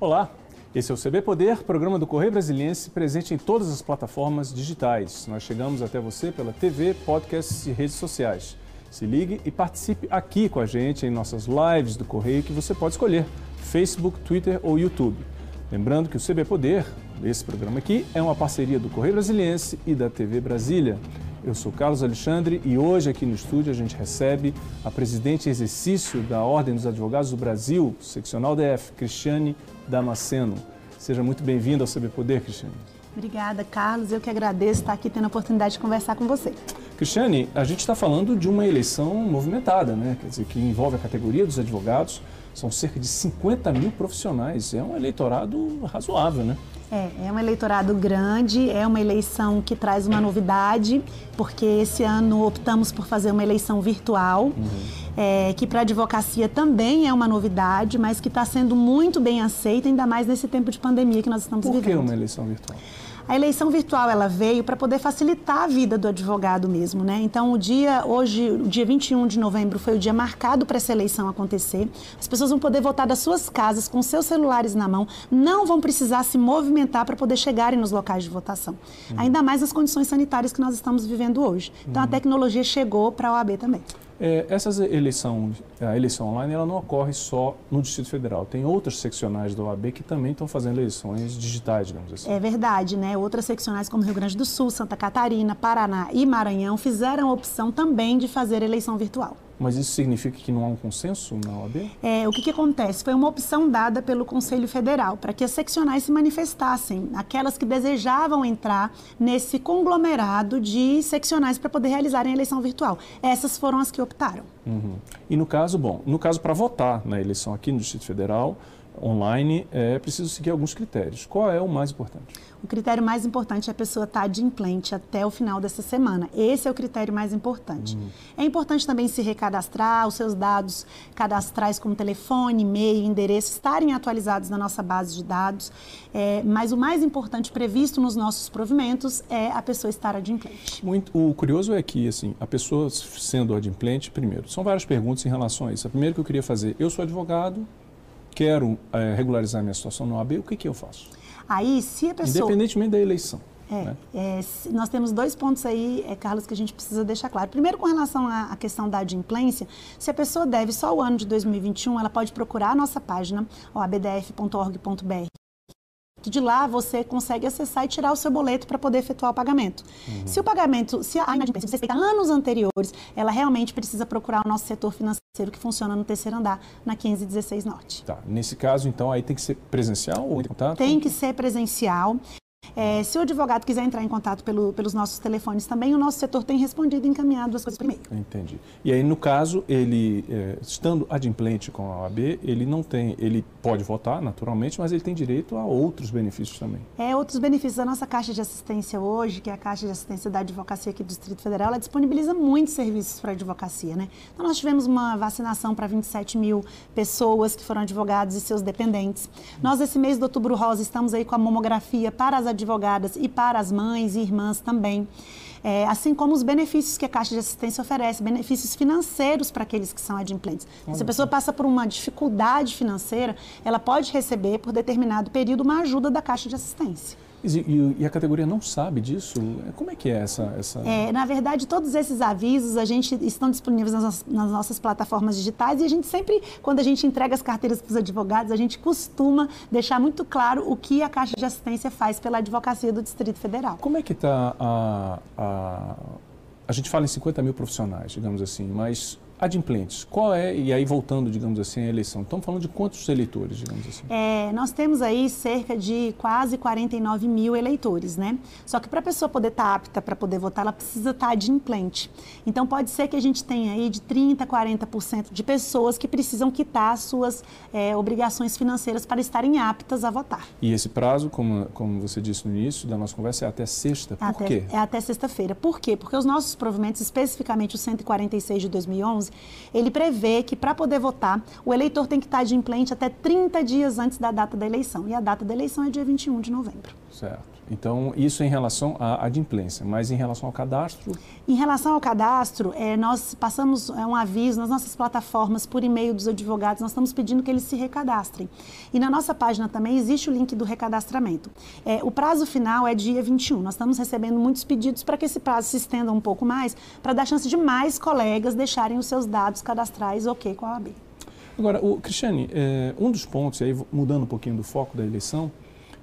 Olá, esse é o CB Poder, programa do Correio Brasiliense, presente em todas as plataformas digitais. Nós chegamos até você pela TV, podcasts e redes sociais. Se ligue e participe aqui com a gente em nossas lives do Correio que você pode escolher, Facebook, Twitter ou YouTube. Lembrando que o CB Poder, esse programa aqui, é uma parceria do Correio Brasiliense e da TV Brasília. Eu sou Carlos Alexandre e hoje aqui no estúdio a gente recebe a presidente em exercício da Ordem dos Advogados do Brasil, seccional DF, Cristiane Damasceno. Seja muito bem-vinda ao CB Poder, Cristiane. Obrigada, Carlos. Eu que agradeço estar aqui tendo a oportunidade de conversar com você. Cristiane, a gente está falando de uma eleição movimentada, né? Quer dizer, que envolve a categoria dos advogados. São cerca de 50 mil profissionais. É um eleitorado razoável, né? É, é um eleitorado grande, é uma eleição que traz uma novidade, porque esse ano optamos por fazer uma eleição virtual, uhum. é, que para a advocacia também é uma novidade, mas que está sendo muito bem aceita, ainda mais nesse tempo de pandemia que nós estamos por vivendo. Por que uma eleição virtual? A eleição virtual ela veio para poder facilitar a vida do advogado mesmo, né? Então o dia hoje, o dia 21 de novembro foi o dia marcado para essa eleição acontecer. As pessoas vão poder votar das suas casas com seus celulares na mão, não vão precisar se movimentar para poder chegarem nos locais de votação. Uhum. Ainda mais nas condições sanitárias que nós estamos vivendo hoje. Então uhum. a tecnologia chegou para a OAB também. É, essa eleição, a eleição online ela não ocorre só no Distrito Federal. Tem outras seccionais da OAB que também estão fazendo eleições digitais, digamos assim. É verdade, né? Outras seccionais como Rio Grande do Sul, Santa Catarina, Paraná e Maranhão fizeram a opção também de fazer eleição virtual. Mas isso significa que não há um consenso na OAB? É, o que, que acontece? Foi uma opção dada pelo Conselho Federal para que as seccionais se manifestassem, aquelas que desejavam entrar nesse conglomerado de seccionais para poder realizarem a eleição virtual. Essas foram as que optaram. Uhum. E no caso, bom, no caso para votar na eleição aqui no Distrito Federal, online, é preciso seguir alguns critérios. Qual é o mais importante? O critério mais importante é a pessoa estar adimplente até o final dessa semana. Esse é o critério mais importante. Hum. É importante também se recadastrar, os seus dados cadastrais como telefone, e-mail, endereço, estarem atualizados na nossa base de dados. É, mas o mais importante previsto nos nossos provimentos é a pessoa estar adimplente. Muito, o curioso é que, assim, a pessoa sendo adimplente, primeiro, são várias perguntas em relação a isso. A primeira que eu queria fazer, eu sou advogado, quero é, regularizar minha situação no AB, o que, que eu faço? Aí, se a pessoa... Independentemente da eleição. É, né? é, nós temos dois pontos aí, é, Carlos, que a gente precisa deixar claro. Primeiro, com relação à, à, questão da adimplência, se a pessoa deve só o ano de 2021, ela pode procurar a nossa página, abdf.org.br que de lá você consegue acessar e tirar o seu boleto para poder efetuar o pagamento. Uhum. Se o pagamento, se a inadimplência respeita anos anteriores, ela realmente precisa procurar o nosso setor financeiro que funciona no terceiro andar, na 1516 Norte. Tá. Nesse caso, então, aí tem que ser presencial ou contato? Tem que ser presencial. É, se o advogado quiser entrar em contato pelo, pelos nossos telefones também, o nosso setor tem respondido e encaminhado as coisas por e-mail. Entendi. E aí, no caso, ele, é, estando adimplente com a OAB, ele não tem, ele pode votar, naturalmente, mas ele tem direito a outros benefícios também. É, outros benefícios. A nossa Caixa de Assistência hoje, que é a Caixa de Assistência da Advocacia aqui do Distrito Federal, ela disponibiliza muitos serviços para a advocacia, né? Então, nós tivemos uma vacinação para 27 mil pessoas que foram advogados e seus dependentes. Nós, esse mês de outubro rosa, estamos aí com a mamografia para as advogadas e para as mães e irmãs também. É, assim como os benefícios que a Caixa de Assistência oferece, benefícios financeiros para aqueles que são adimplentes. Se a pessoa passa por uma dificuldade financeira, ela pode receber, por determinado período, uma ajuda da Caixa de Assistência. E, e, a categoria não sabe disso? Como é que é essa... essa... É, na verdade, todos esses avisos a gente estão disponíveis nas, nas, nossas plataformas digitais e a gente sempre, quando a gente entrega as carteiras para os advogados, a gente costuma deixar muito claro o que a Caixa de Assistência faz pela advocacia do Distrito Federal. Como é que está a, a... A gente fala em 50 mil profissionais, digamos assim, mas Adimplentes, qual é, e aí voltando, digamos assim, à eleição, estamos falando de quantos eleitores, digamos assim? É, nós temos aí cerca de quase 49 mil eleitores, né? Só que para a pessoa poder estar tá apta para poder votar, ela precisa estar tá adimplente. Então pode ser que a gente tenha aí de 30% a 40% de pessoas que precisam quitar as suas é, obrigações financeiras para estarem aptas a votar. E esse prazo, como, como você disse no início da nossa conversa, é até sexta. Por até, quê? É até sexta-feira. Por quê? Porque os nossos provimentos, especificamente o 146 de 2011, ele prevê que para poder votar, o eleitor tem que estar de implante até 30 dias antes da data da eleição. E a data da eleição é dia 21 de novembro. Certo. Então, isso em relação à adimplência, mas em relação ao cadastro? Em relação ao cadastro, é, nós passamos é, um aviso nas nossas plataformas por e-mail dos advogados, nós estamos pedindo que eles se recadastrem. E na nossa página também existe o link do recadastramento. É, o prazo final é dia 21. Nós estamos recebendo muitos pedidos para que esse prazo se estenda um pouco mais, para dar chance de mais colegas deixarem os seus dados cadastrais ok com a OAB. Agora, o, Cristiane, é, um dos pontos, aí mudando um pouquinho do foco da eleição,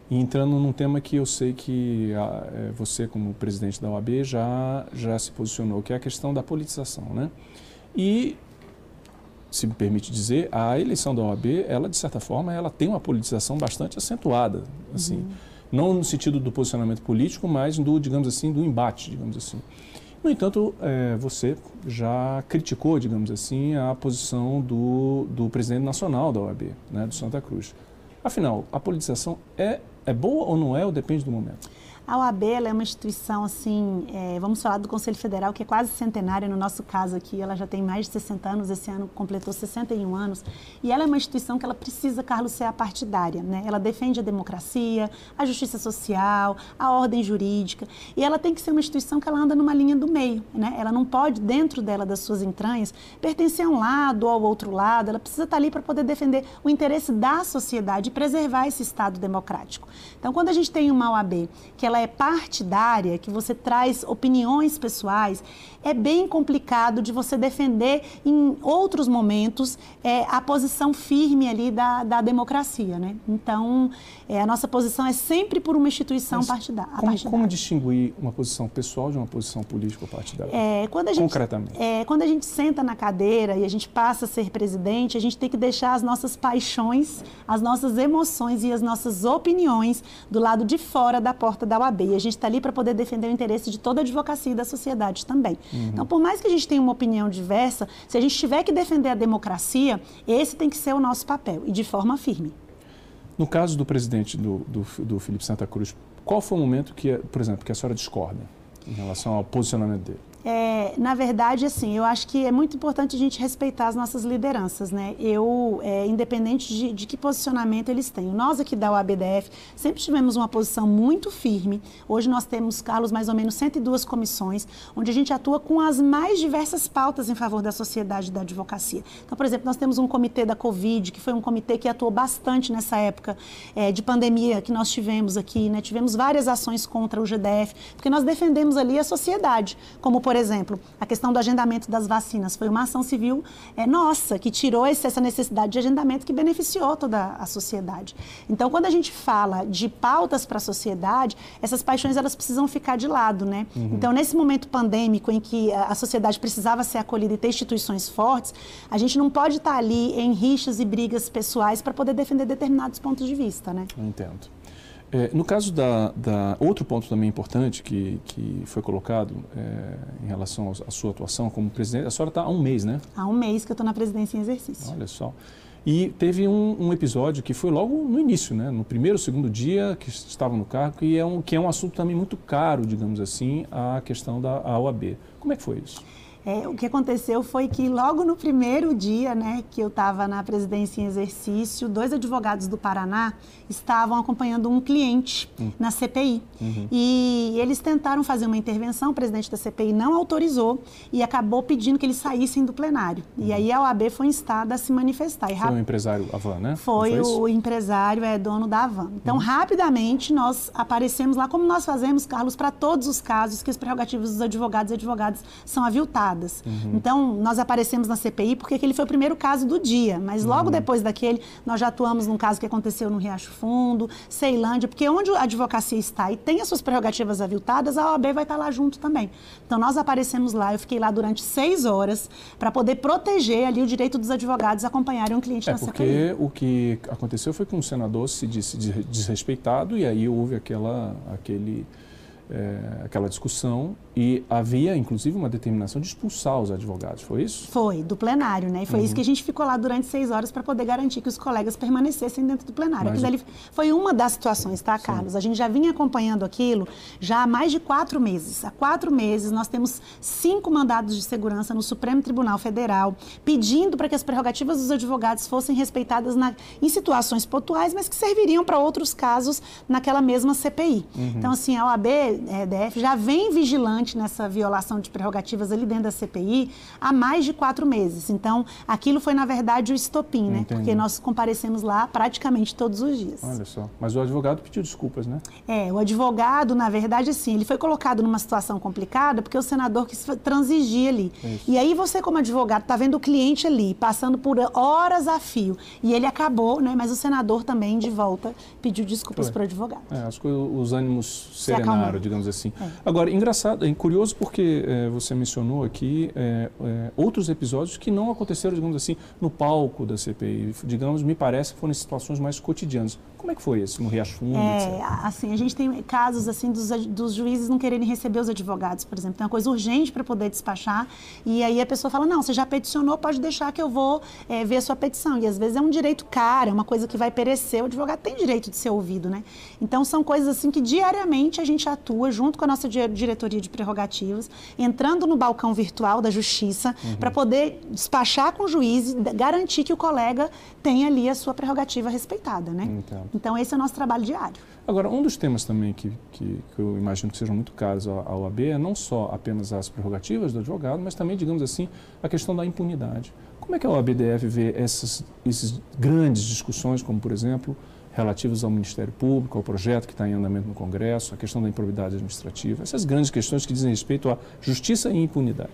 e entrando num tema que eu sei que a, é, você, como presidente da OAB, já, já se posicionou, que é a questão da politização. Né? E, se me permite dizer, a eleição da OAB, ela, de certa forma, ela tem uma politização bastante acentuada. Assim, uhum. Não no sentido do posicionamento político, mas do, digamos assim, do embate, digamos assim. No entanto, é, você já criticou, digamos assim, a posição do, do presidente nacional da OAB, né, do Santa Cruz. Afinal, a politização é, é boa ou não é, ou depende do momento? A OAB é uma instituição, assim, é, vamos falar do Conselho Federal, que é quase centenária, no nosso caso aqui, ela já tem mais de 60 anos, esse ano completou 61 anos, e ela é uma instituição que ela precisa, Carlos, ser partidária, né? Ela defende a democracia, a justiça social, a ordem jurídica, e ela tem que ser uma instituição que ela anda numa linha do meio, né? Ela não pode, dentro dela, das suas entranhas, pertencer a um lado ou ao outro lado, ela precisa estar ali para poder defender o interesse da sociedade e preservar esse Estado democrático. Então, quando a gente tem uma OAB que ela ela é partidária, que você traz opiniões pessoais, é bem complicado de você defender em outros momentos é, a posição firme ali da, da democracia, né? Então, é, a nossa posição é sempre por uma instituição partidá como, partidária. Como distinguir uma posição pessoal de uma posição política ou partidária? É, quando a gente, Concretamente. É, quando a gente senta na cadeira e a gente passa a ser presidente, a gente tem que deixar as nossas paixões, as nossas emoções e as nossas opiniões do lado de fora da porta da OAB. E a gente está ali para poder defender o interesse de toda a advocacia e da sociedade também. Uhum. Então, por mais que a gente tenha uma opinião diversa, se a gente tiver que defender a democracia, esse tem que ser o nosso papel e de forma firme. No caso do presidente do, do, do Felipe Santa Cruz, qual foi o momento que, por exemplo, que a senhora discorda em relação ao posicionamento dele? É, na verdade, assim, eu acho que é muito importante a gente respeitar as nossas lideranças, né? Eu, é, independente de, de, que posicionamento eles têm. Nós aqui da UABDF sempre tivemos uma posição muito firme. Hoje nós temos, Carlos, mais ou menos 102 comissões, onde a gente atua com as mais diversas pautas em favor da sociedade da advocacia. Então, por exemplo, nós temos um comitê da Covid, que foi um comitê que atuou bastante nessa época é, de pandemia que nós tivemos aqui, né? Tivemos várias ações contra o GDF, porque nós defendemos ali a sociedade, como, por por exemplo, a questão do agendamento das vacinas foi uma ação civil é, nossa, que tirou essa necessidade de agendamento que beneficiou toda a sociedade. Então, quando a gente fala de pautas para a sociedade, essas paixões elas precisam ficar de lado, né? Uhum. Então, nesse momento pandêmico em que a sociedade precisava ser acolhida e ter instituições fortes, a gente não pode estar ali em rixas e brigas pessoais para poder defender determinados pontos de vista, né? Entendo. É, no caso da, da, Outro ponto também importante que, que foi colocado é, em relação à sua atuação como presidente, a senhora está há um mês, né? Há um mês que eu estou na presidência em exercício. Olha só. E teve um, um, episódio que foi logo no início, né? no primeiro, segundo dia que estava no cargo, que é um, que é um assunto também muito caro, digamos assim, a questão da OAB. Como é que foi isso? É, o que aconteceu foi que logo no primeiro dia né, que eu estava na presidência em exercício, dois advogados do Paraná estavam acompanhando um cliente uhum. na CPI. Uhum. E eles tentaram fazer uma intervenção, o presidente da CPI não autorizou e acabou pedindo que eles saíssem do plenário. Uhum. E aí a OAB foi instada a se manifestar. E foi o empresário Avan, né? Foi, foi o empresário, é dono da Avan. Então, uhum. rapidamente, nós aparecemos lá, como nós fazemos, Carlos, para todos os casos que as prerrogativas dos advogados e advogadas são aviltadas. Uhum. Então, nós aparecemos na CPI porque aquele foi o primeiro caso do dia, mas logo uhum. depois daquele, nós já atuamos num caso que aconteceu no Riacho Fundo, Ceilândia, porque onde a advocacia está e tem as suas prerrogativas aviltadas, a OAB vai estar lá junto também. Então, nós aparecemos lá, eu fiquei lá durante seis horas para poder proteger ali o direito dos advogados a acompanharem um cliente é, na porque CPI. porque o que aconteceu foi que um senador se disse desrespeitado e aí houve aquela, aquele é, aquela discussão e havia, inclusive, uma determinação de expulsar os advogados, foi isso? Foi, do plenário, né? E foi uhum. isso que a gente ficou lá durante seis horas para poder garantir que os colegas permanecessem dentro do plenário. Mas... Ali foi uma das situações, tá, Carlos? Sim. A gente já vinha acompanhando aquilo já há mais de quatro meses. Há quatro meses nós temos cinco mandados de segurança no Supremo Tribunal Federal pedindo para que as prerrogativas dos advogados fossem respeitadas na, em situações pontuais, mas que serviriam para outros casos naquela mesma CPI. Uhum. Então, assim, a OAB é, DF já vem vigilante nessa violação de prerrogativas ali dentro da CPI há mais de quatro meses. Então, aquilo foi, na verdade, o estopim, né? Porque nós comparecemos lá praticamente todos os dias. Olha só. Mas o advogado pediu desculpas, né? É, o advogado, na verdade, sim, ele foi colocado numa situação complicada porque o senador quis transigir ali. Isso. E aí você, como advogado, está vendo o cliente ali, passando por horas a fio. E ele acabou, né? Mas o senador também, de volta, pediu desculpas para o advogado. É, acho que os ânimos serenaram, digamos assim. É. Agora, engraçado, é curioso porque é, você mencionou aqui é, é, outros episódios que não aconteceram, digamos assim, no palco da CPI. Digamos, me parece que foram em situações mais cotidianas. Como é que foi isso no Riacho Fundo? É, assim, a gente tem casos assim dos, dos juízes não quererem receber os advogados, por exemplo. Tem uma coisa urgente para poder despachar e aí a pessoa fala, não, você já peticionou, pode deixar que eu vou é, ver a sua petição. E às vezes é um direito caro, é uma coisa que vai perecer. O advogado tem direito de ser ouvido, né? Então são coisas assim que diariamente a gente atua junto com a nossa diretoria de prerrogativas, entrando no balcão virtual da justiça uhum. para poder despachar com o juiz e garantir que o colega tenha ali a sua prerrogativa respeitada, né? Então. Então, esse é o nosso trabalho diário. Agora, um dos temas também que, que, que eu imagino que sejam muito caros à OAB é não só apenas as prerrogativas do advogado, mas também, digamos assim, a questão da impunidade. Como é que a OAB deve ver essas, essas grandes discussões, como, por exemplo, relativas ao Ministério Público, ao projeto que está em andamento no Congresso, a questão da improbidade administrativa, essas grandes questões que dizem respeito à justiça e impunidade?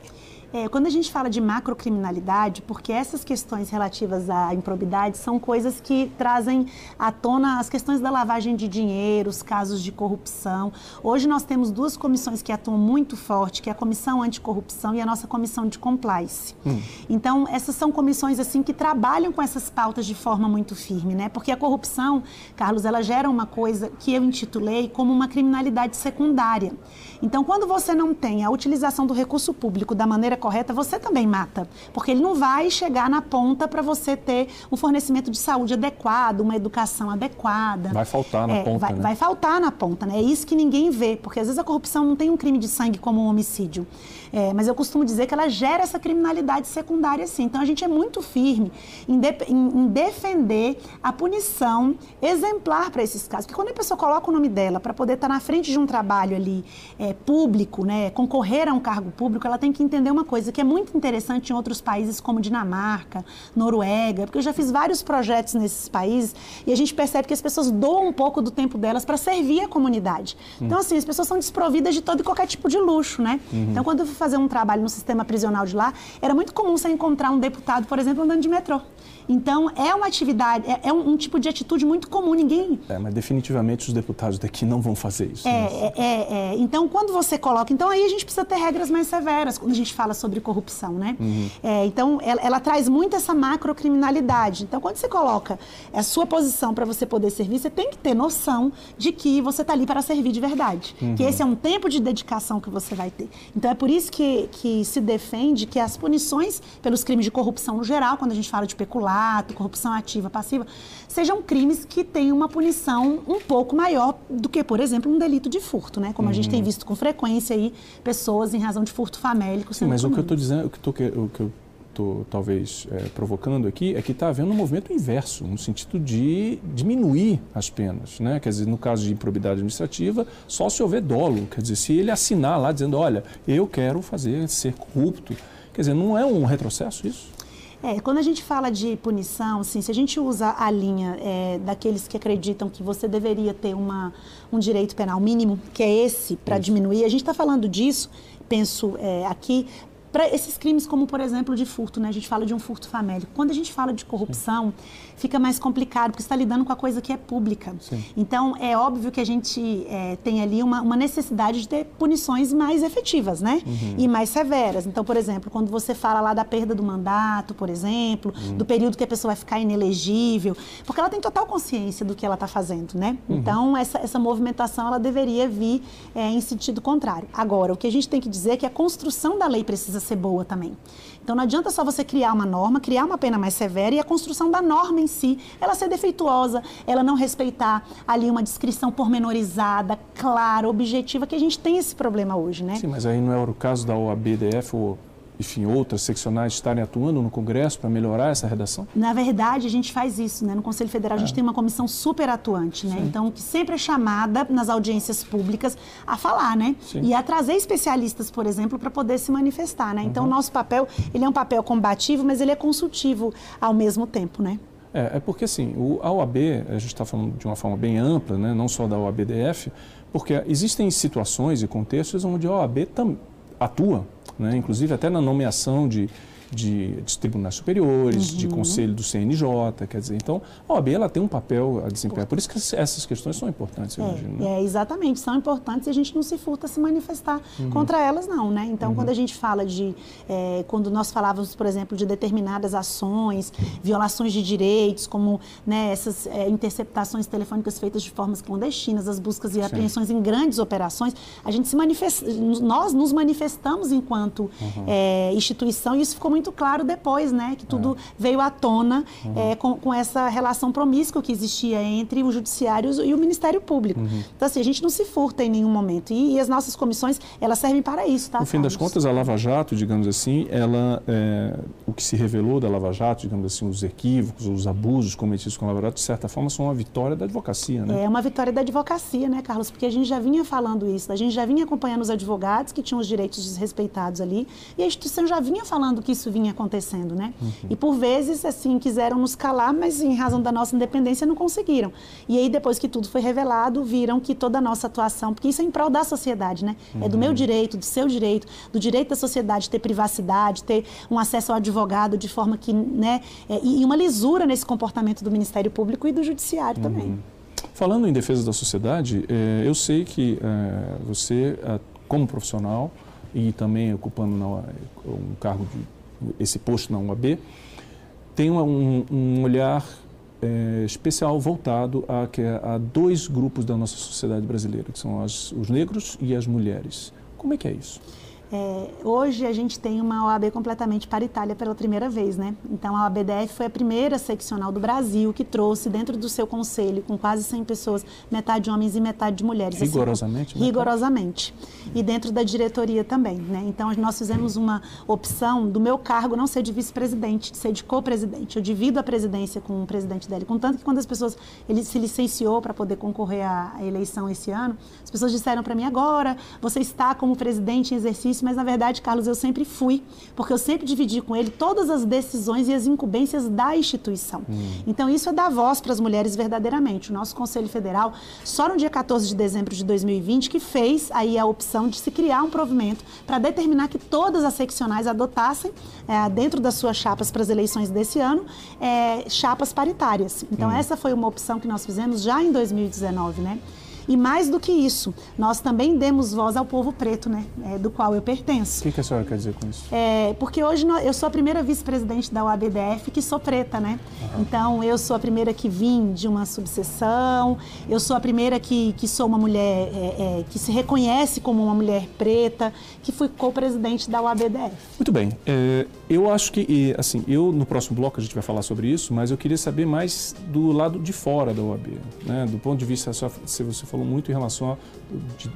É, quando a gente fala de macrocriminalidade, porque essas questões relativas à improbidade são coisas que trazem à tona as questões da lavagem de dinheiro, os casos de corrupção. Hoje nós temos duas comissões que atuam muito forte, que é a Comissão Anticorrupção e a nossa Comissão de Compliance. Hum. Então, essas são comissões assim que trabalham com essas pautas de forma muito firme, né? Porque a corrupção, Carlos, ela gera uma coisa que eu intitulei como uma criminalidade secundária. Então, quando você não tem a utilização do recurso público da maneira correta, você também mata. Porque ele não vai chegar na ponta para você ter um fornecimento de saúde adequado, uma educação adequada. Vai faltar na é, ponta. Vai, né? vai faltar na ponta, né? É isso que ninguém vê, porque às vezes a corrupção não tem um crime de sangue como um homicídio. É, mas eu costumo dizer que ela gera essa criminalidade secundária, sim. Então a gente é muito firme em, de, em, em defender a punição exemplar para esses casos. Porque quando a pessoa coloca o nome dela para poder estar tá na frente de um trabalho ali é, público, né, concorrer a um cargo público, ela tem que entender uma coisa que é muito interessante em outros países como Dinamarca, Noruega, porque eu já fiz vários projetos nesses países e a gente percebe que as pessoas doam um pouco do tempo delas para servir a comunidade. Então, assim, as pessoas são desprovidas de todo e qualquer tipo de luxo, né? Uhum. Então, quando eu fui fazer um trabalho no sistema prisional de lá, era muito comum você encontrar um deputado, por exemplo, andando de metrô. Então, é uma atividade, é, é um, um, tipo de atitude muito comum, ninguém... É, mas definitivamente os deputados daqui não vão fazer isso. É, né? é, é, é, Então, quando você coloca... Então, aí a gente precisa ter regras mais severas quando a gente fala sobre corrupção, né? Uhum. É, então, ela, ela, traz muito essa macrocriminalidade. Então, quando você coloca a sua posição para você poder servir, você tem que ter noção de que você está ali para servir de verdade. Uhum. Que esse é um tempo de dedicação que você vai ter. Então, é por isso que, que se defende que as punições pelos crimes de corrupção no geral, quando a gente fala de pecular, peculato, corrupção ativa, passiva, sejam crimes que tenham uma punição um pouco maior do que, por exemplo, um delito de furto, né? Como uhum. a gente tem uhum. visto com frequência aí, pessoas em razão de furto famélico Sim, mas o que eu estou dizendo, o que, tô, o que eu estou talvez é, provocando aqui é que está havendo um movimento inverso, no sentido de diminuir as penas. Né? Quer dizer, no caso de improbidade administrativa, só se houver dolo. Quer dizer, se ele assinar lá dizendo, olha, eu quero fazer ser corrupto. Quer dizer, não é um retrocesso isso? É, quando a gente fala de punição, assim, se a gente usa a linha é, daqueles que acreditam que você deveria ter uma, um direito penal mínimo, que é esse, para diminuir, a gente está falando disso, penso é, aqui, para esses crimes como, por exemplo, de furto, né? A gente fala de um furto famélico. Quando a gente fala de corrupção, Sim. fica mais complicado, porque está lidando com a coisa que é pública. Sim. Então, é óbvio que a gente é, tem ali uma, uma, necessidade de ter punições mais efetivas, né? Uhum. E mais severas. Então, por exemplo, quando você fala lá da perda do mandato, por exemplo, uhum. do período que a pessoa vai ficar inelegível, porque ela tem total consciência do que ela está fazendo, né? Uhum. Então, essa, essa movimentação, ela deveria vir é, em sentido contrário. Agora, o que a gente tem que dizer é que a construção da lei precisa ser boa também. Então não adianta só você criar uma norma, criar uma pena mais severa e a construção da norma em si, ela ser defeituosa, ela não respeitar ali uma descrição pormenorizada, clara, objetiva, que a gente tem esse problema hoje, né? Sim, mas aí não é o caso da OABDF ou enfim, outras seccionais estarem atuando no Congresso para melhorar essa redação? Na verdade, a gente faz isso, né? No Conselho Federal, a gente é. tem uma comissão super atuante, né? Sim. Então, que sempre é chamada nas audiências públicas a falar, né? Sim. E a trazer especialistas, por exemplo, para poder se manifestar, né? Então, o uhum. nosso papel, ele é um papel combativo, mas ele é consultivo ao mesmo tempo, né? É, é porque assim, o, a OAB, a gente está falando de uma forma bem ampla, né? não só da OABDF, porque existem situações e contextos onde a OAB tam, atua né? inclusive até na nomeação de, de, de tribunais superiores, uhum. de conselho do CNJ, quer dizer, então a OAB ela tem um papel a desempenhar, por isso que essas questões são importantes, eu é, imagino. Né? É, exatamente, são importantes e a gente não se furta a se manifestar uhum. contra elas não, né? Então, uhum. quando a gente fala de, é, quando nós falávamos, por exemplo, de determinadas ações, violações de direitos, como né, essas é, interceptações telefônicas feitas de formas clandestinas, as buscas e apreensões Sim. em grandes operações, a gente se manifesta, nós nos manifestamos enquanto uhum. é, instituição e isso ficou muito muito claro depois, né? Que tudo é. veio à tona uhum. é, com, com, essa relação promíscua que existia entre o judiciário e o Ministério Público. Uhum. Então, assim, a gente não se furta em nenhum momento. E, e as nossas comissões, elas servem para isso, tá? No fim das contas, a Lava Jato, digamos assim, ela, é, o que se revelou da Lava Jato, digamos assim, os equívocos, os abusos cometidos com a Lava Jato, de certa forma, são uma vitória da advocacia, né? É uma vitória da advocacia, né, Carlos? Porque a gente já vinha falando isso, a gente já vinha acompanhando os advogados que tinham os direitos desrespeitados ali, e a instituição já vinha falando que isso vinha acontecendo, né? Uhum. E por vezes, assim, quiseram nos calar, mas em razão da nossa independência não conseguiram. E aí, depois que tudo foi revelado, viram que toda a nossa atuação, porque isso é em prol da sociedade, né? Uhum. É do meu uhum. direito, do seu direito, do direito da sociedade ter privacidade, ter um acesso ao advogado de forma que, né? É, e uma lisura nesse comportamento do Ministério Público e do Judiciário uhum. também. Falando em defesa da sociedade, é, eu sei que é, você, como profissional, e também ocupando um cargo de esse posto na UAB, tem um, um olhar é, especial voltado a, a, dois grupos da nossa sociedade brasileira, que são as, os negros e as mulheres. Como é que é isso? É, hoje a gente tem uma OAB completamente paritária pela primeira vez, né? Então a OABDF foi a primeira seccional do Brasil que trouxe dentro do seu conselho, com quase 100 pessoas, metade homens e metade de mulheres. Rigorosamente? Assim, rigorosamente. E dentro da diretoria também, né? Então nós fizemos uma opção do meu cargo não ser de vice-presidente, de ser de co-presidente. Eu divido a presidência com o presidente dele, contanto que quando as pessoas, ele se licenciou para poder concorrer à eleição esse ano, as pessoas disseram para mim agora, você está como presidente em exercício mas na verdade, Carlos, eu sempre fui, porque eu sempre dividi com ele todas as decisões e as incumbências da instituição. Hum. Então, isso é dar voz para as mulheres verdadeiramente. O nosso Conselho Federal, só no dia 14 de dezembro de 2020, que fez aí a opção de se criar um provimento para determinar que todas as seccionais adotassem, é, dentro das suas chapas para as eleições desse ano, é, chapas paritárias. Então, hum. essa foi uma opção que nós fizemos já em 2019, né? E mais do que isso, nós também demos voz ao povo preto, né, é, do qual eu pertenço. O que, a senhora quer dizer com isso? É, porque hoje eu sou a primeira vice-presidente da UABDF que sou preta, né? Uhum. Então, eu sou a primeira que vim de uma subseção, eu sou a primeira que, que sou uma mulher é, é que se reconhece como uma mulher preta, que fui co-presidente da UABDF. Muito bem. É, eu acho que, assim, eu no próximo bloco a gente vai falar sobre isso, mas eu queria saber mais do lado de fora da UAB, né? Do ponto de vista, se você falou muito em relação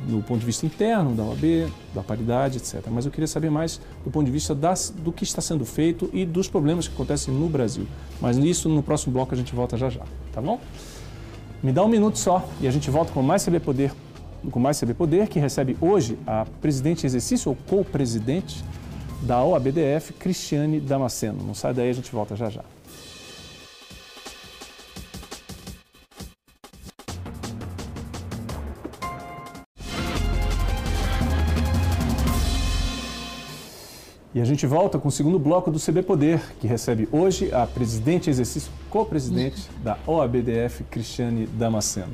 do ponto de vista interno da OAB, da paridade, etc. Mas eu queria saber mais do ponto de vista das, do que está sendo feito e dos problemas que acontecem no Brasil. Mas nisso, no próximo bloco, a gente volta já já, tá bom? Me dá um minuto só e a gente volta com mais CB Poder, com mais CB Poder, que recebe hoje a presidente em exercício ou co-presidente da OABDF, Cristiane Damasceno. Não sai daí, a gente volta já já. E a gente volta com o segundo bloco do CB Poder, que recebe hoje a presidente exercício, co-presidente da OABDF, Cristiane Damasceno.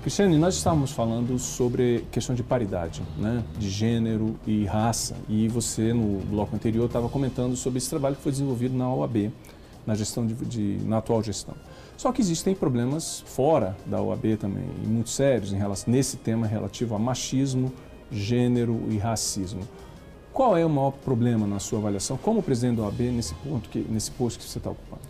Cristiane, nós estávamos falando sobre questão de paridade, né? de gênero e raça. E você, no bloco anterior, estava comentando sobre esse trabalho que foi desenvolvido na OAB, na, gestão de, de, na atual gestão. Só que existem problemas fora da OAB também, muito sérios em relação, nesse tema relativo a machismo, gênero e racismo. Qual é o maior problema na sua avaliação como presidente da OAB nesse ponto, que, nesse posto que você está ocupando?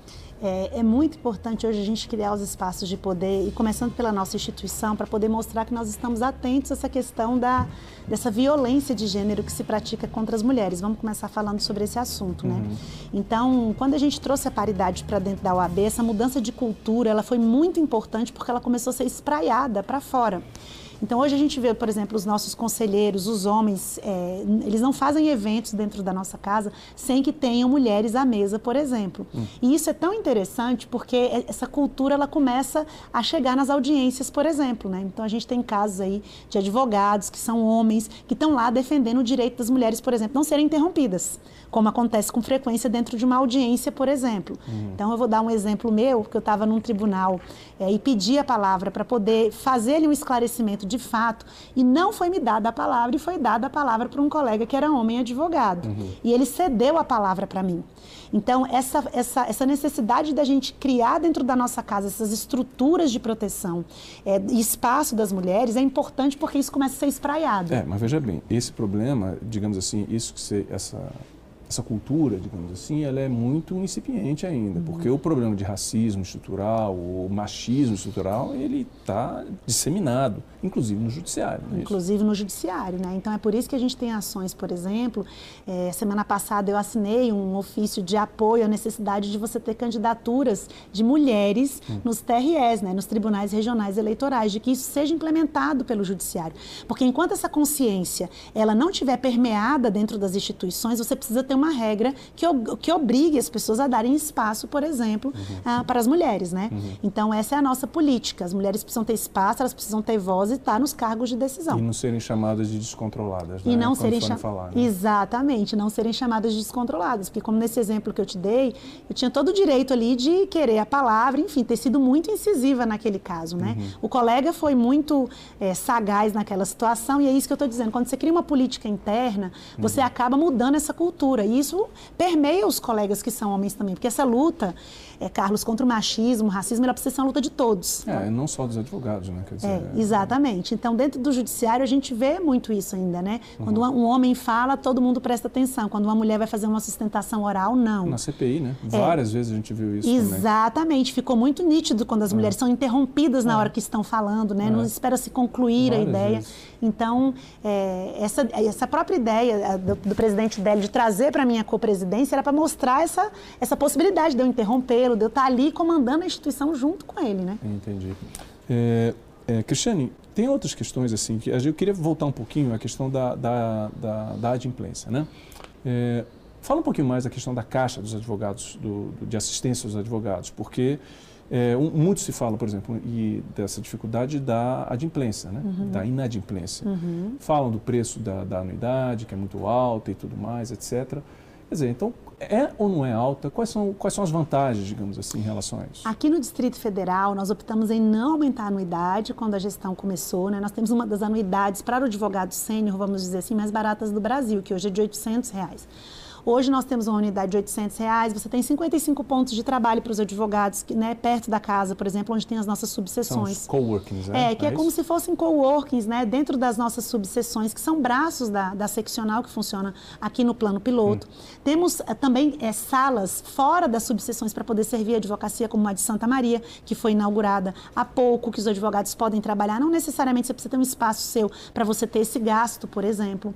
É, é, muito importante hoje a gente criar os espaços de poder e começando pela nossa instituição para poder mostrar que nós estamos atentos a essa questão da, dessa violência de gênero que se pratica contra as mulheres. Vamos começar falando sobre esse assunto, né? Uhum. Então, quando a gente trouxe a paridade para dentro da OAB, essa mudança de cultura, ela foi muito importante porque ela começou a ser espraiada para fora. Então, hoje a gente vê, por exemplo, os nossos conselheiros, os homens, é, eles não fazem eventos dentro da nossa casa sem que tenham mulheres à mesa, por exemplo. Hum. E isso é tão interessante porque é, essa cultura ela começa a chegar nas audiências, por exemplo. Né? Então, a gente tem casos aí de advogados que são homens que estão lá defendendo o direito das mulheres, por exemplo, não serem interrompidas como acontece com frequência dentro de uma audiência, por exemplo. Uhum. Então, eu vou dar um exemplo meu, que eu estava num tribunal é, e pedi a palavra para poder fazer um esclarecimento de fato, e não foi me dada a palavra, e foi dada a palavra para um colega que era homem advogado. Uhum. E ele cedeu a palavra para mim. Então, essa, essa, essa necessidade da gente criar dentro da nossa casa essas estruturas de proteção é, e espaço das mulheres é importante porque isso começa a ser espraiado. É, mas veja bem, esse problema, digamos assim, isso que você, essa essa cultura, digamos assim, ela é muito incipiente ainda, uhum. porque o problema de racismo estrutural, o machismo estrutural, ele está disseminado, inclusive no judiciário. É inclusive isso? no judiciário, né? Então é por isso que a gente tem ações, por exemplo, é, semana passada eu assinei um ofício de apoio à necessidade de você ter candidaturas de mulheres uhum. nos TREs, né, nos tribunais regionais eleitorais, de que isso seja implementado pelo judiciário, porque enquanto essa consciência ela não tiver permeada dentro das instituições, você precisa ter uma regra que, que obrigue as pessoas a darem espaço, por exemplo, uhum. uh, para as mulheres, né? Uhum. Então, essa é a nossa política. As mulheres precisam ter espaço, elas precisam ter voz e estar nos cargos de decisão. E não serem chamadas de descontroladas, né? E não serem chamadas... Né? Exatamente, não serem chamadas de descontroladas. Porque, como nesse exemplo que eu te dei, eu tinha todo o direito ali de querer a palavra, enfim, ter sido muito incisiva naquele caso, né? Uhum. O colega foi muito é, sagaz naquela situação e é isso que eu estou dizendo. Quando você cria uma política interna, você uhum. acaba mudando essa cultura. E isso permeia os colegas que são homens também, porque essa luta, é, Carlos, contra o machismo, o racismo, ela precisa ser uma luta de todos. É, não só dos advogados, né? Dizer, é, exatamente. Então, dentro do judiciário, a gente vê muito isso ainda, né? Uhum. Quando um homem fala, todo mundo presta atenção. Quando uma mulher vai fazer uma sustentação oral, não. Na CPI, né? É. Várias vezes a gente viu isso Exatamente. Também. Ficou muito nítido quando as é. mulheres são interrompidas na é. hora que estão falando, né? Não espera se concluir Várias a ideia. Vezes. Então, essa, essa própria ideia do, do presidente Délio de trazer para a co-presidência era para mostrar essa, essa possibilidade de eu interrompê-lo, de eu estar ali comandando a instituição junto com ele, né? Entendi. É, é, Cristiane, tem outras questões assim, que eu queria voltar um pouquinho à questão da, da, da, da adimplência, né? É, fala um pouquinho mais da questão da caixa dos advogados, do, do de assistência aos advogados, porque é, um, muito se fala, por exemplo, e dessa dificuldade da adimplência, né? Uhum. da inadimplência. Uhum. Falam do preço da, da, anuidade, que é muito alta e tudo mais, etc. Quer dizer, então, é ou não é alta? Quais são, quais são as vantagens, digamos assim, em relação a isso? Aqui no Distrito Federal, nós optamos em não aumentar a anuidade quando a gestão começou. Né? Nós temos uma das anuidades para o advogado sênior, vamos dizer assim, mais baratas do Brasil, que hoje é de 800 reais. Hoje nós temos uma unidade de 800 reais, você tem 55 pontos de trabalho para os advogados, né, perto da casa, por exemplo, onde tem as nossas subseções. São coworkings, né? É, que é, é como se fossem coworkings, né, dentro das nossas subseções, que são braços da, da seccional que funciona aqui no plano piloto. Hum. Temos é, também é, salas fora das subseções para poder servir a advocacia, como a de Santa Maria, que foi inaugurada há pouco, que os advogados podem trabalhar. Não necessariamente você precisa ter um espaço seu para você ter esse gasto, por exemplo.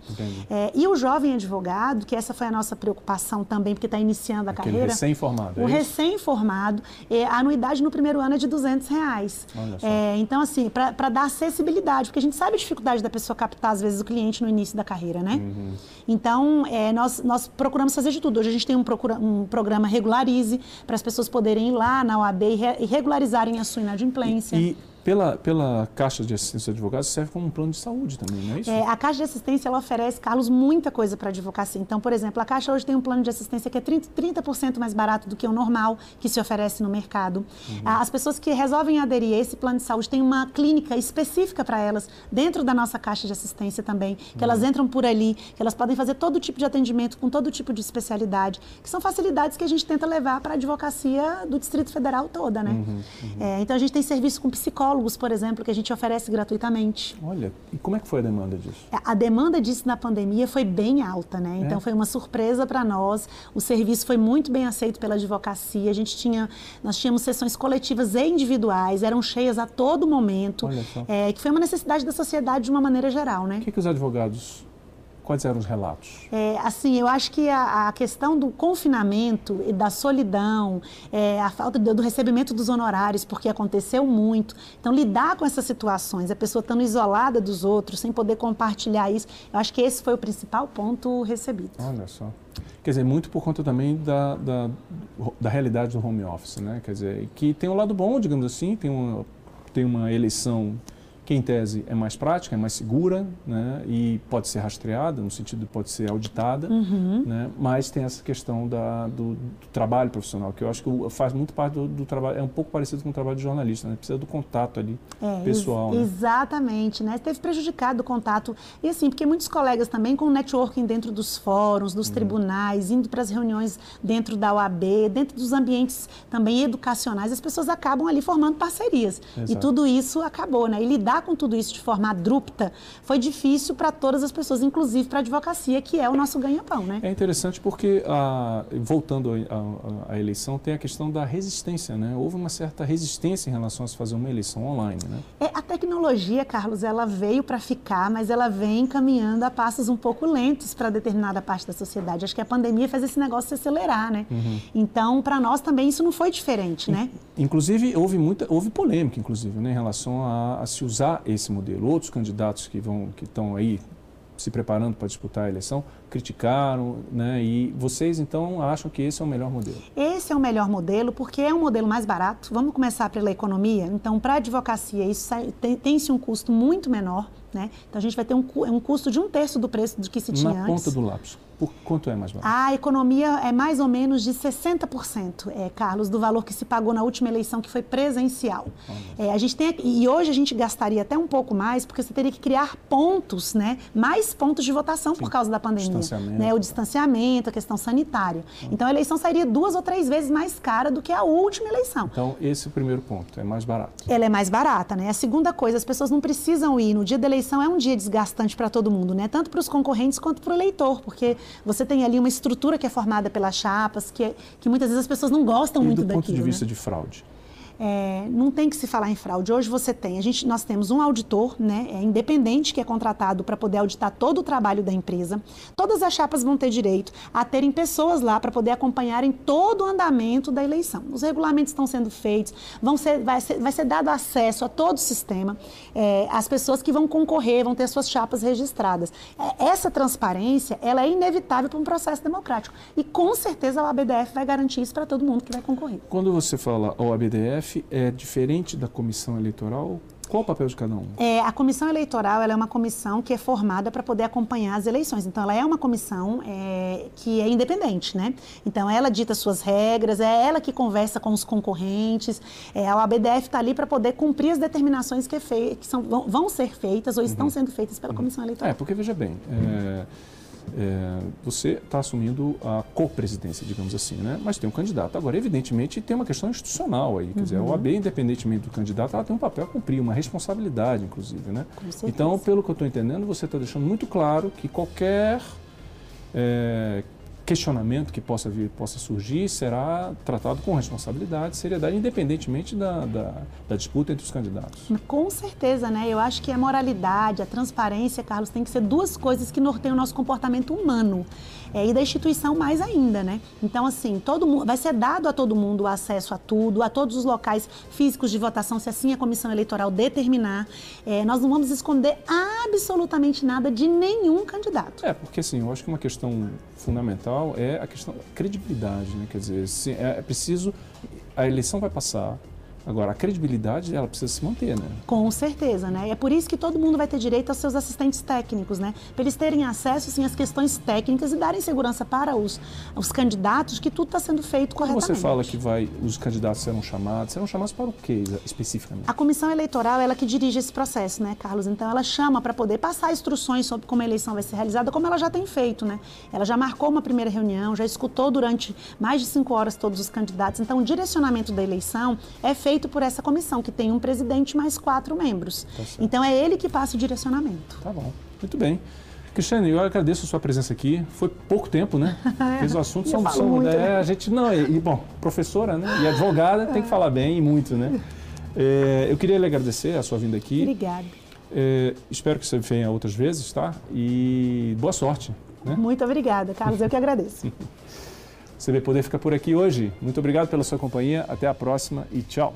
É, e o jovem advogado, que essa foi a nossa nossa preocupação também, porque está iniciando a Aquele carreira. recém-formado. É o recém-formado, é, a anuidade no primeiro ano é de 200 reais. É, então, assim, para dar acessibilidade, porque a gente sabe a dificuldade da pessoa captar, às vezes, o cliente no início da carreira, né? Uhum. Então, é, nós, nós procuramos fazer de tudo. Hoje a gente tem um, procura, um programa Regularize, para as pessoas poderem ir lá na OAB e, re, e regularizarem a sua inadimplência. E, e Pela, pela Caixa de Assistência de Advogados serve como um plano de saúde também, não é isso? É, a Caixa de Assistência ela oferece, Carlos, muita coisa para a advocacia. Então, por exemplo, a Caixa hoje tem um plano de assistência que é 30%, 30 mais barato do que o normal que se oferece no mercado. Uhum. As pessoas que resolvem aderir a esse plano de saúde têm uma clínica específica para elas dentro da nossa Caixa de Assistência também, que uhum. elas entram por ali, que elas podem fazer todo tipo de atendimento com todo tipo de especialidade, que são facilidades que a gente tenta levar para a advocacia do Distrito Federal toda, né? Uhum, uhum. É, então, a gente tem serviço com psicólogos, por exemplo, que a gente oferece gratuitamente. Olha, e como é que foi a demanda disso? É, a demanda disso na pandemia foi bem alta, né? Então é? foi uma surpresa para nós. O serviço foi muito bem aceito pela advocacia. A gente tinha, nós tínhamos sessões coletivas e individuais, eram cheias a todo momento. Olha só. É, que foi uma necessidade da sociedade de uma maneira geral, né? O que, que os advogados Quais eram os relatos? É, assim, eu acho que a, a, questão do confinamento e da solidão, é, a falta do, do, recebimento dos honorários, porque aconteceu muito. Então, lidar com essas situações, a pessoa estando isolada dos outros, sem poder compartilhar isso, eu acho que esse foi o principal ponto recebido. Olha só. Quer dizer, muito por conta também da, da, da realidade do home office, né? Quer dizer, que tem um lado bom, digamos assim, tem uma, tem uma eleição que em tese é mais prática, é mais segura né, e pode ser rastreada, no sentido de pode ser auditada, uhum. né, mas tem essa questão da, do, do, trabalho profissional, que eu acho que faz muito parte do, do, trabalho, é um pouco parecido com o trabalho de jornalista, né, precisa do contato ali é, pessoal. Ex né? Exatamente, né, teve prejudicado o contato, e assim, porque muitos colegas também com networking dentro dos fóruns, dos uhum. tribunais, indo para as reuniões dentro da OAB, dentro dos ambientes também educacionais, as pessoas acabam ali formando parcerias, Exato. e tudo isso acabou, né, e lidar lidar com tudo isso de forma abrupta foi difícil para todas as pessoas, inclusive para a advocacia, que é o nosso ganha-pão. Né? É interessante porque, a, voltando à eleição, tem a questão da resistência. Né? Houve uma certa resistência em relação a se fazer uma eleição online. Né? É, a tecnologia, Carlos, ela veio para ficar, mas ela vem caminhando a passos um pouco lentos para determinada parte da sociedade. Acho que a pandemia fez esse negócio se acelerar. Né? Uhum. Então, para nós também isso não foi diferente. Né? Inclusive, houve, muita, houve polêmica, inclusive, né, em relação a, a se usar usar esse modelo. Outros candidatos que vão que estão aí se preparando para disputar a eleição criticaram, né? E vocês então acham que esse é o melhor modelo? Esse é o melhor modelo porque é um modelo mais barato. Vamos começar pela economia. Então, para advocacia isso tem-se um custo muito menor, né? Então a gente vai ter um, um custo de um terço do preço do que se tinha Na antes. ponta do lápis. Por quanto é mais barato? A economia é mais ou menos de 60%, é, Carlos, do valor que se pagou na última eleição, que foi presencial. É, a gente tem, e hoje a gente gastaria até um pouco mais, porque você teria que criar pontos, né? mais pontos de votação Sim. por causa da pandemia. Distanciamento. Né? O distanciamento, a questão sanitária. Então a eleição sairia duas ou três vezes mais cara do que a última eleição. Então, esse é o primeiro ponto, é mais barato. Ela é mais barata, né? A segunda coisa, as pessoas não precisam ir. No dia da eleição é um dia desgastante para todo mundo, né? Tanto para os concorrentes quanto para o eleitor, porque você tem ali uma estrutura que é formada pelas chapas, que, que muitas vezes as pessoas não gostam e muito daquilo. do ponto de vista né? de fraude? É, não tem que se falar em fraude. Hoje você tem, a gente, nós temos um auditor né, é, independente que é contratado para poder auditar todo o trabalho da empresa. Todas as chapas vão ter direito a terem pessoas lá para poder acompanharem todo o andamento da eleição. Os regulamentos estão sendo feitos, vão ser, vai, ser, vai ser dado acesso a todo o sistema. É, as pessoas que vão concorrer vão ter suas chapas registradas. É, essa transparência ela é inevitável para um processo democrático. E com certeza o ABDF vai garantir isso para todo mundo que vai concorrer. Quando você fala o É diferente da comissão eleitoral? Qual o papel de cada um? É, a comissão eleitoral é uma comissão que é formada para poder acompanhar as eleições. Então, ela é uma comissão é, que é independente, né? Então, ela dita suas regras, é ela que conversa com os concorrentes. É, a ABDF está ali para poder cumprir as determinações que, é fei que são, vão, vão, ser feitas ou estão uhum. sendo feitas pela uhum. comissão eleitoral. É, porque veja bem. É é, você está assumindo a co-presidência, digamos assim, né? mas tem um candidato. Agora, evidentemente, tem uma questão institucional aí. Quer uhum. dizer, a OAB, independentemente do candidato, ela tem um papel a cumprir, uma responsabilidade, inclusive. Né? Então, pelo que eu estou entendendo, você está deixando muito claro que qualquer é, questionamento que possa vir, possa surgir será tratado com responsabilidade, seriedade, independentemente da, da, da, disputa entre os candidatos. Com certeza, né? Eu acho que a moralidade, a transparência, Carlos, tem que ser duas coisas que norteiam o nosso comportamento humano é, e da instituição mais ainda, né? Então, assim, todo mundo, vai ser dado a todo mundo o acesso a tudo, a todos os locais físicos de votação, se assim a comissão eleitoral determinar. É, nós não vamos esconder absolutamente nada de nenhum candidato. É, porque assim, eu acho que uma questão fundamental é a questão da credibilidade, né? Quer dizer, se é, é preciso, a eleição vai passar, Agora, a credibilidade, ela precisa se manter, né? Com certeza, né? É por isso que todo mundo vai ter direito aos seus assistentes técnicos, né? Para eles terem acesso, sim, às questões técnicas e darem segurança para os, os candidatos que tudo está sendo feito Quando corretamente. você fala que vai, os candidatos serão chamados, serão chamados para o quê especificamente? A comissão eleitoral ela que dirige esse processo, né, Carlos? Então ela chama para poder passar instruções sobre como a eleição vai ser realizada, como ela já tem feito, né? Ela já marcou uma primeira reunião, já escutou durante mais de cinco horas todos os candidatos. Então o direcionamento da eleição é feito por essa comissão, que tem um presidente mais quatro membros. Tá então é ele que passa o direcionamento. Tá bom, muito bem. Cristiane, eu agradeço a sua presença aqui. Foi pouco tempo, né? Fez o assunto, são, são muito, é, né? a gente não, e, e, bom, professora, né? E advogada tem que falar bem e muito, né? É, eu queria lhe agradecer a sua vinda aqui. Obrigada. É, espero que você venha outras vezes, tá? E boa sorte. Né? Muito obrigada, Carlos. Eu que agradeço. CB Poder fica por aqui hoje. Muito obrigado pela sua companhia. Até a próxima e tchau.